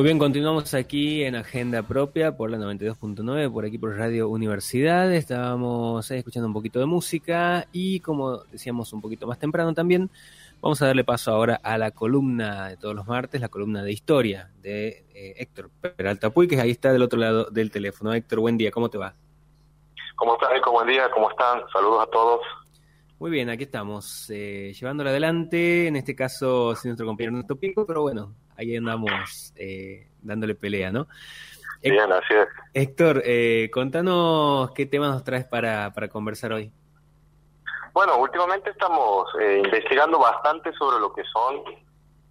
Muy bien, continuamos aquí en Agenda Propia por la 92.9, por aquí por Radio Universidad. Estábamos escuchando un poquito de música y como decíamos un poquito más temprano también, vamos a darle paso ahora a la columna de todos los martes, la columna de historia de eh, Héctor Peralta Puy, que ahí está del otro lado del teléfono. Héctor, buen día, ¿cómo te va? ¿Cómo estás, Nico? Buen día, ¿cómo están? Saludos a todos. Muy bien, aquí estamos, eh, llevándola adelante, en este caso sin nuestro compañero Neto Pico, pero bueno, ahí andamos eh, dándole pelea, ¿no? Bien, así es. Héctor, eh, contanos qué temas nos traes para, para conversar hoy. Bueno, últimamente estamos eh, investigando bastante sobre lo que son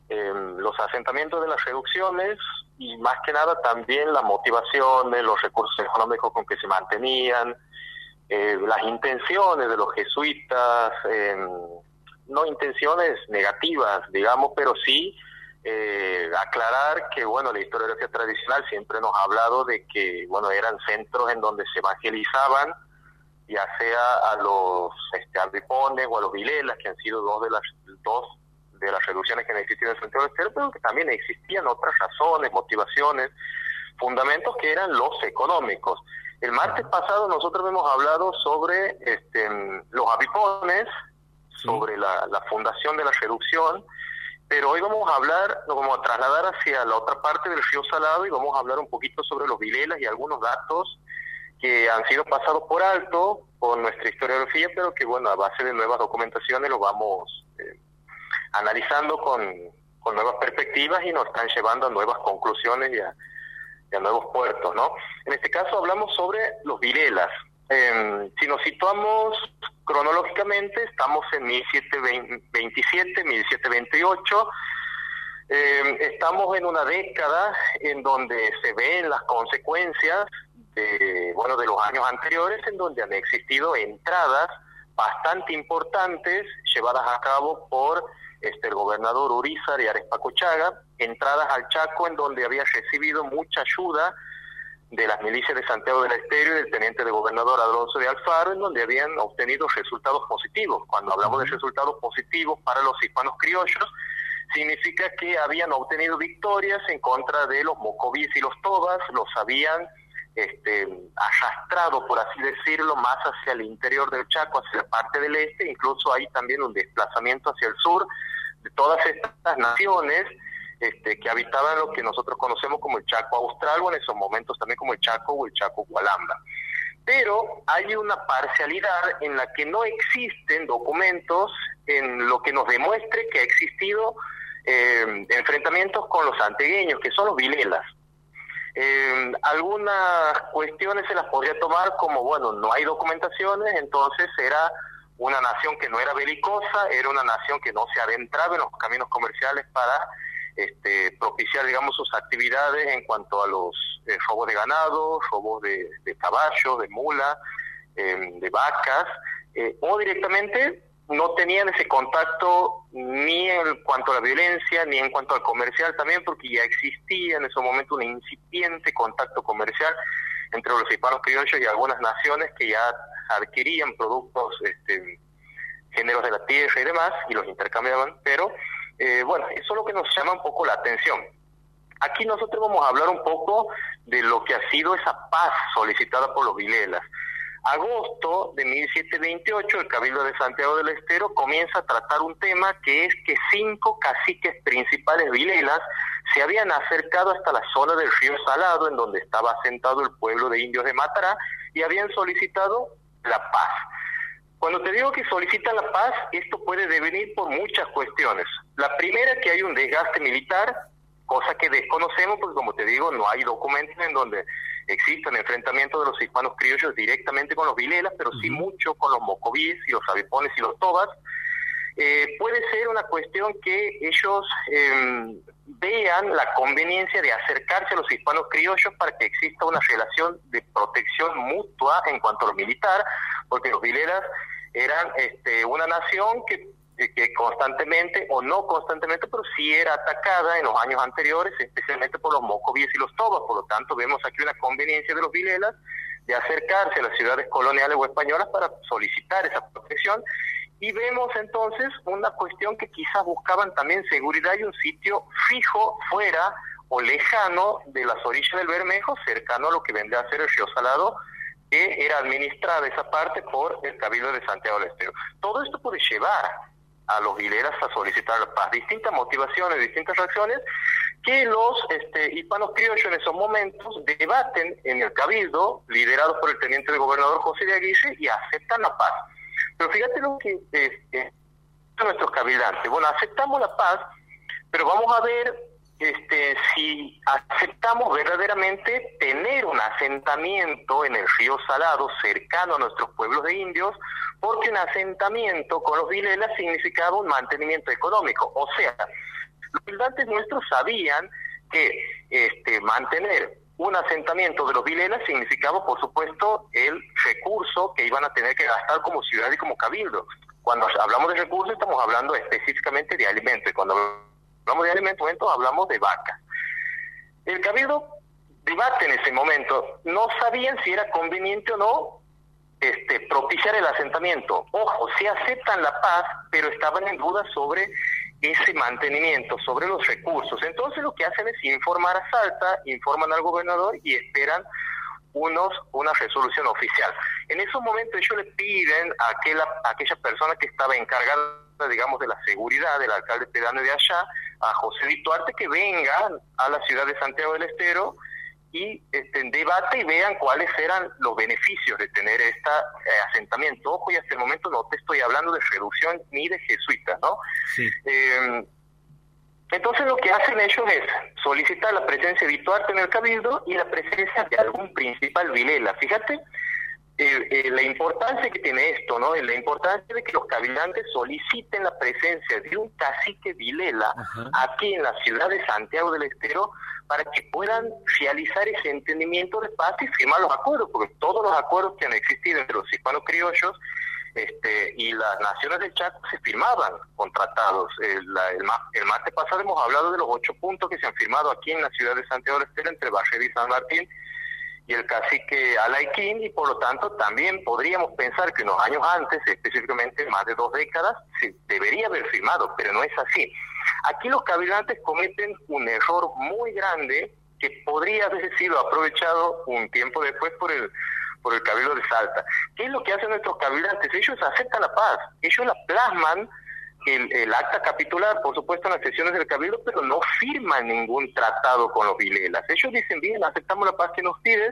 em, los asentamientos de las reducciones y más que nada también las motivaciones, los recursos económicos con que se mantenían, las intenciones de los jesuitas, em, no intenciones negativas, digamos, pero sí eh, aclarar que, bueno, la historiografía tradicional siempre nos ha hablado de que, bueno, eran centros en donde se evangelizaban, ya sea a los este, albipones o a los vilelas, que han sido dos de las dos de las reducciones que han existido en el centro del pero que también existían otras razones, motivaciones, fundamentos que eran los económicos. El martes pasado nosotros hemos hablado sobre este, los abipones, sobre la, la fundación de la reducción, pero hoy vamos a hablar, nos vamos a trasladar hacia la otra parte del río Salado y vamos a hablar un poquito sobre los vilelas y algunos datos que han sido pasados por alto por nuestra historiografía, pero que bueno, a base de nuevas documentaciones lo vamos eh, analizando con, nuevas perspectivas y nos están llevando a nuevas conclusiones y a, y a nuevos puertos, ¿no? En este caso hablamos sobre los vilelas. Eh, si nos situamos cronológicamente, estamos en 1727, 1728. Eh, estamos en una década en donde se ven las consecuencias de, bueno, de los años anteriores, en donde han existido entradas bastante importantes llevadas a cabo por este, el gobernador Urizar y Ares Pacochaga, entradas al Chaco en donde había recibido mucha ayuda de las milicias de Santiago del Estero y del teniente de gobernador Alonso de Alfaro, en donde habían obtenido resultados positivos. Cuando hablamos de resultados positivos para los hispanos criollos, significa que habían obtenido victorias en contra de los mocovíes y los tobas, los habían este, arrastrado, por así decirlo, más hacia el interior del Chaco, hacia la parte del este, incluso hay también un desplazamiento hacia el sur de todas estas naciones este, que habitaban lo que nosotros conocemos como el Chaco Austral o en esos momentos también como el Chaco o el Chaco Gualamba. Pero hay una parcialidad en la que no existen documentos en lo que nos demuestre que ha existido eh, enfrentamientos con los antegueños, que son los vilelas. Eh, algunas cuestiones se las podría tomar como, bueno, no hay documentaciones, entonces era una nación que no era belicosa, era una nación que no se adentraba en los caminos comerciales para este, propiciar, digamos, sus actividades en cuanto a los eh, robos de ganado, robos de, caballos, de mula, em, de vacas, eh, o directamente no tenían ese contacto ni en cuanto a la violencia, ni en cuanto al comercial también, porque ya existía en ese momento un incipiente contacto comercial entre los hispanos criollos y algunas naciones que ya adquirían productos, este, géneros de la tierra y demás, y los intercambiaban, pero eh, bueno, eso es lo que nos llama un poco la atención. Aquí nosotros vamos a hablar un poco de lo que ha sido esa paz solicitada por los Vilelas. Agosto de 1728, el Cabildo de Santiago del Estero comienza a tratar un tema que es que cinco caciques principales vilelas se habían acercado hasta la zona del río Salado, en donde estaba asentado el pueblo de indios de Matará, y habían solicitado la paz. Cuando te digo que solicitan la paz, esto puede devenir por muchas cuestiones. La primera, que hay un desgaste militar, cosa que desconocemos, porque como te digo, no hay documentos en donde existan enfrentamientos de los hispanos criollos directamente con los vilelas, pero sí mucho con los mocovíes y los avipones y los tobas. Eh, puede ser una cuestión que ellos em, vean la conveniencia de acercarse a los hispanos criollos para que exista una relación de protección mutua en cuanto a lo militar, porque los vileras eran este, una nación que, que constantemente, o no constantemente, pero sí era atacada en los años anteriores, especialmente por los mocovíes y los tobas. Por lo tanto, vemos aquí una conveniencia de los vilelas de acercarse a las ciudades coloniales o españolas para solicitar esa protección. Y vemos entonces una cuestión que quizás buscaban también seguridad y un sitio fijo fuera o lejano de las orillas del Bermejo, cercano a lo que vendría a ser el río Salado, que era administrada esa parte por el Cabildo de Santiago del Estero. Todo esto puede llevar a los vileras a solicitar la paz, distintas motivaciones, distintas reacciones, que los este, hispanos criollos en esos momentos debaten en el Cabildo, liderados por el teniente de gobernador José de Aguirre, y aceptan la paz. Pero fíjate lo que este, nuestros cabildantes. Bueno, aceptamos la paz, pero vamos a ver si aceptamos verdaderamente tener un asentamiento en el río Salado cercano a nuestros pueblos de indios, porque un asentamiento con los vilelas significaba un mantenimiento económico. O sea, los cabildantes nuestros sabían que este, mantener un asentamiento de los vilelas significaba, por supuesto, el recurso que iban a tener que gastar como ciudad y como cabildo. Cuando hablamos de recursos estamos hablando específicamente de alimentos. Cuando hablamos de alimentos, hablamos de vacas. El cabildo debate en ese momento. No sabían si era conveniente o no este, propiciar el asentamiento. Ojo, si aceptan la paz, pero estaban en duda sobre ese mantenimiento, sobre los recursos. Entonces lo que hacen es informar a Salta, informan al gobernador y esperan unos una resolución oficial. En esos momentos ellos le piden a aquella, a aquella persona que estaba encargada, digamos, de la seguridad del alcalde pedano de allá, a José Duarte, que venga a la ciudad de Santiago del Estero y este, debate y vean cuáles eran los beneficios de tener este asentamiento. Ojo, y hasta el momento no te estoy hablando de reducción ni de jesuitas, ¿no? Sí. Eh, entonces lo que hacen ellos es solicitar la presencia de Vituarte en el cabildo y la presencia de algún principal vilela. Fíjate eh, eh, la importancia que tiene esto, ¿no? La importancia de que los cabildantes soliciten la presencia de un cacique vilela aquí en la ciudad de Santiago del Estero para que puedan realizar ese entendimiento de paz y firmar los acuerdos, porque todos los acuerdos que han existido entre los hispanos criollos este, y las naciones del Chaco se firmaban con tratados. El, el, martes pasado hemos hablado de los ocho puntos que se han firmado aquí en la ciudad de Santiago de Estero entre Barrera y San Martín y el cacique Alaiquín y por lo tanto también podríamos pensar que unos años antes, específicamente más de dos décadas, se debería haber firmado, pero no es así. Aquí los cabildantes cometen un error muy grande que podría haber sido aprovechado un tiempo después por el por el Cabildo de Salta. ¿Qué es lo que hacen nuestros cabildantes? Ellos aceptan la paz, ellos la plasman el, el, acta capitular, por supuesto, en las sesiones del Cabildo, pero no firman ningún tratado con los Vilelas. Ellos dicen, bien, aceptamos la paz que nos pides,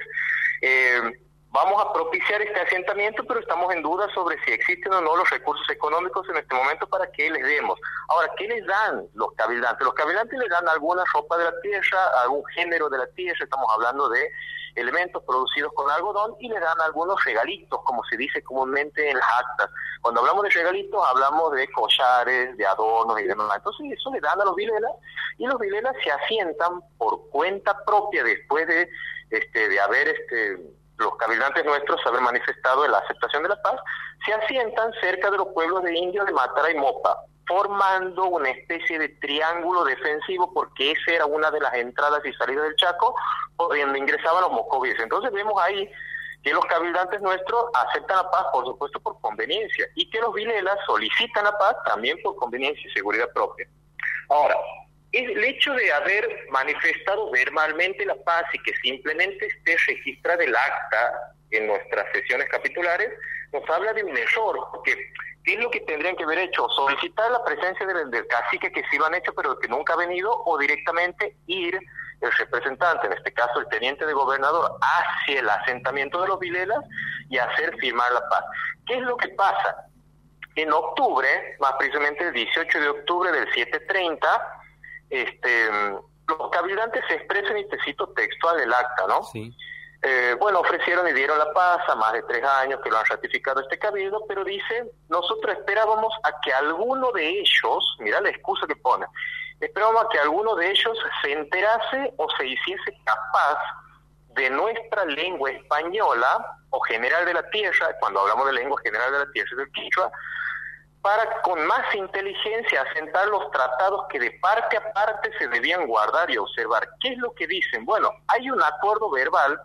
eh, vamos a propiciar este asentamiento, pero estamos en duda sobre si existen o no los recursos económicos en este momento para que les demos. Ahora, ¿qué les dan los cabildantes? Los cabildantes les dan alguna ropa de la tierra, algún género de la tierra, estamos hablando de elementos producidos con algodón y le dan algunos regalitos, como se dice comúnmente en las actas. Cuando hablamos de regalitos hablamos de collares, de adornos y demás. Entonces eso le dan a los vilelas y los vilelas se asientan por cuenta propia después de este de haber este los cabildantes nuestros haber manifestado la aceptación de la paz, se asientan cerca de los pueblos de Indio de Matara y Mopa formando una especie de triángulo defensivo porque esa era una de las entradas y salidas del Chaco donde ingresaban los moscovíes. Entonces vemos ahí que los cabildantes nuestros aceptan la paz, por supuesto, por conveniencia, y que los vilelas solicitan la paz también por conveniencia y seguridad propia. Ahora, el hecho de haber manifestado verbalmente la paz y que simplemente esté registrada el acta en nuestras sesiones capitulares, nos habla de un error, porque ¿Qué es lo que tendrían que haber hecho? Solicitar la presencia del, cacique que sí lo han hecho, pero que nunca ha venido, o directamente ir el representante, en este caso el teniente de gobernador, hacia el asentamiento de los Vilelas y hacer firmar la paz. ¿Qué es lo que pasa? En octubre, más precisamente el 18 de octubre del 730, este, los cabildantes se expresan, y te cito textual del acta, ¿no? Sí. Eh, bueno, ofrecieron y dieron la paz a más de tres años que lo han ratificado este cabildo, pero dicen, nosotros esperábamos a que alguno de ellos, mira la excusa que pone, esperábamos a que alguno de ellos se enterase o se hiciese capaz de nuestra lengua española o general de la tierra, cuando hablamos de lengua general de la tierra del Quichua, para con más inteligencia asentar los tratados que de parte a parte se debían guardar y observar. ¿Qué es lo que dicen? Bueno, hay un acuerdo verbal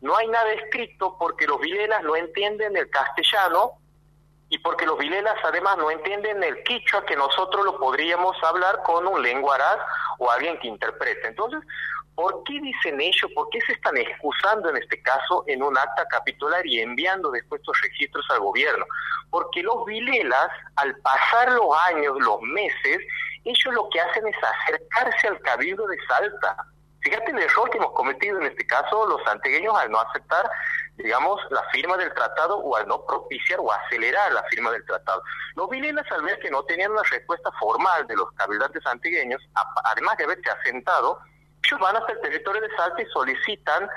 no hay nada escrito porque los vilelas no entienden el castellano y porque los vilelas además no entienden el quichua que nosotros lo podríamos hablar con un lenguaraz o alguien que interprete. Entonces, ¿Por qué dicen ello? ¿Por qué se están excusando en este caso en un acta capitular y enviando después estos registros al gobierno? Porque los Vilelas, al pasar los años, los meses, ellos lo que hacen es acercarse al cabildo de Salta. Fíjate el error que hemos cometido en este caso los santegueños al no aceptar, digamos, la firma del tratado o al no propiciar o acelerar la firma del tratado. Los vilelas al ver que no tenían una respuesta formal de los cabildantes antigueños, además de haberse asentado, van hasta el territorio de Salta y solicitan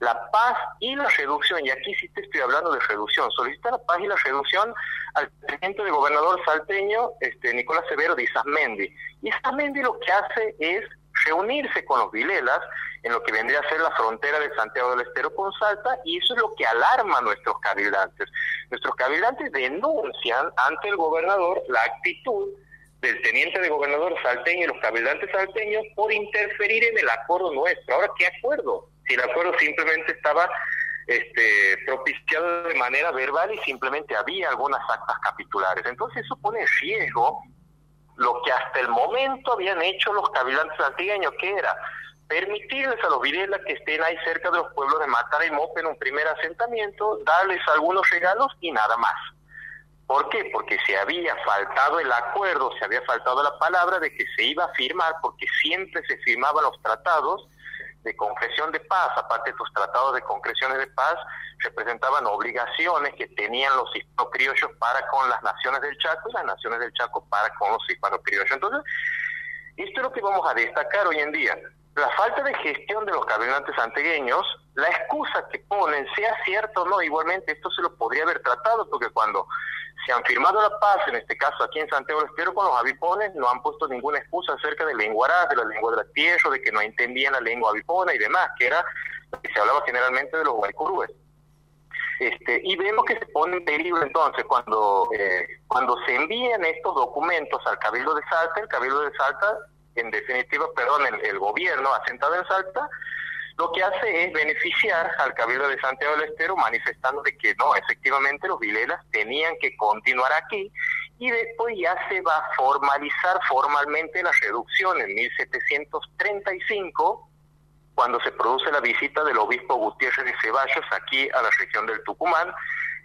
la paz y la reducción, y aquí sí te estoy hablando de reducción, solicitan la paz y la reducción al teniente de gobernador salteño, este Nicolás Severo de Isasmendi. Y Isasmendi lo que hace es reunirse con los Vilelas en lo que vendría a ser la frontera de Santiago del Estero con Salta, y eso es lo que alarma a nuestros cabildantes. Nuestros cabildantes denuncian ante el gobernador la actitud del teniente de gobernador salteño y los cabildantes salteños por interferir en el acuerdo nuestro. Ahora, ¿qué acuerdo? Si el acuerdo simplemente estaba este, propiciado de manera verbal y simplemente había algunas actas capitulares. Entonces eso pone en riesgo lo que hasta el momento habían hecho los cabildantes antigueños, que era permitirles a los virelas que estén ahí cerca de los pueblos de Matara y Mope en un primer asentamiento, darles algunos regalos y nada más. ¿Por qué? Porque se había faltado el acuerdo, se había faltado la palabra de que se iba a firmar, porque siempre se firmaban los tratados de concreción de paz, aparte de estos tratados de concreciones de paz, representaban obligaciones que tenían los hispano-criollos para con las naciones del Chaco y las naciones del Chaco para con los hispano-criollos. Entonces, esto es lo que vamos a destacar hoy en día. La falta de gestión de los cabildantes antegueños, la excusa que ponen, sea cierto o no, igualmente esto se lo podría haber tratado, porque cuando se han firmado la paz, en este caso aquí en Santiago del Estero, con los avipones, no han puesto ninguna excusa acerca de lenguaraz, de la lengua de la tierra, de que no entendían la lengua avipona y demás, que era lo que se hablaba generalmente de los guaycurúes. Este, y vemos que se pone en peligro entonces cuando, eh, cuando se envían estos documentos al Cabildo de Salta, el Cabildo de Salta, en definitiva, perdón, el gobierno asentado en Salta, lo que hace es beneficiar al Cabildo de Santiago del Estero manifestando de que no, efectivamente los Vilelas tenían que continuar aquí y después ya se va a formalizar formalmente la reducción en 1735 cuando se produce la visita del obispo Gutiérrez de Ceballos aquí a la región del Tucumán,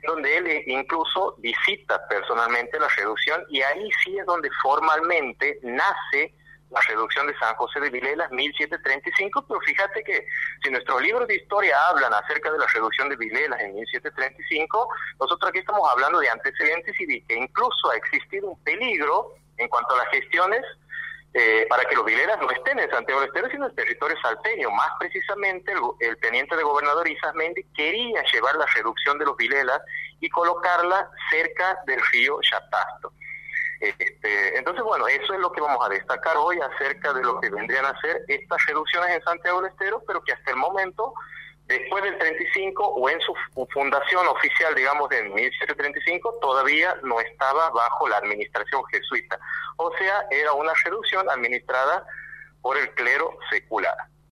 donde él incluso visita personalmente la reducción y ahí sí es donde formalmente nace la reducción de San José de Vilelas 1735, pero fíjate que si nuestros libros de historia hablan acerca de la reducción de Vilelas en 1735, nosotros aquí estamos hablando de antecedentes y de que incluso ha existido un peligro en cuanto a las gestiones eh, para que los Vilelas no estén en Santiago del Estero, sino en el territorio salteño. Más precisamente, el, teniente de gobernador Isas Mendy quería llevar la reducción de los Vilelas y colocarla cerca del río Chatasto. Este, entonces, bueno, eso es lo que vamos a destacar hoy acerca de lo que vendrían a ser estas reducciones en Santiago del Estero, pero que hasta el momento, después del 35 o en su fundación oficial, digamos, de 1735, todavía no estaba bajo la administración jesuita. O sea, era una reducción administrada por el clero secular.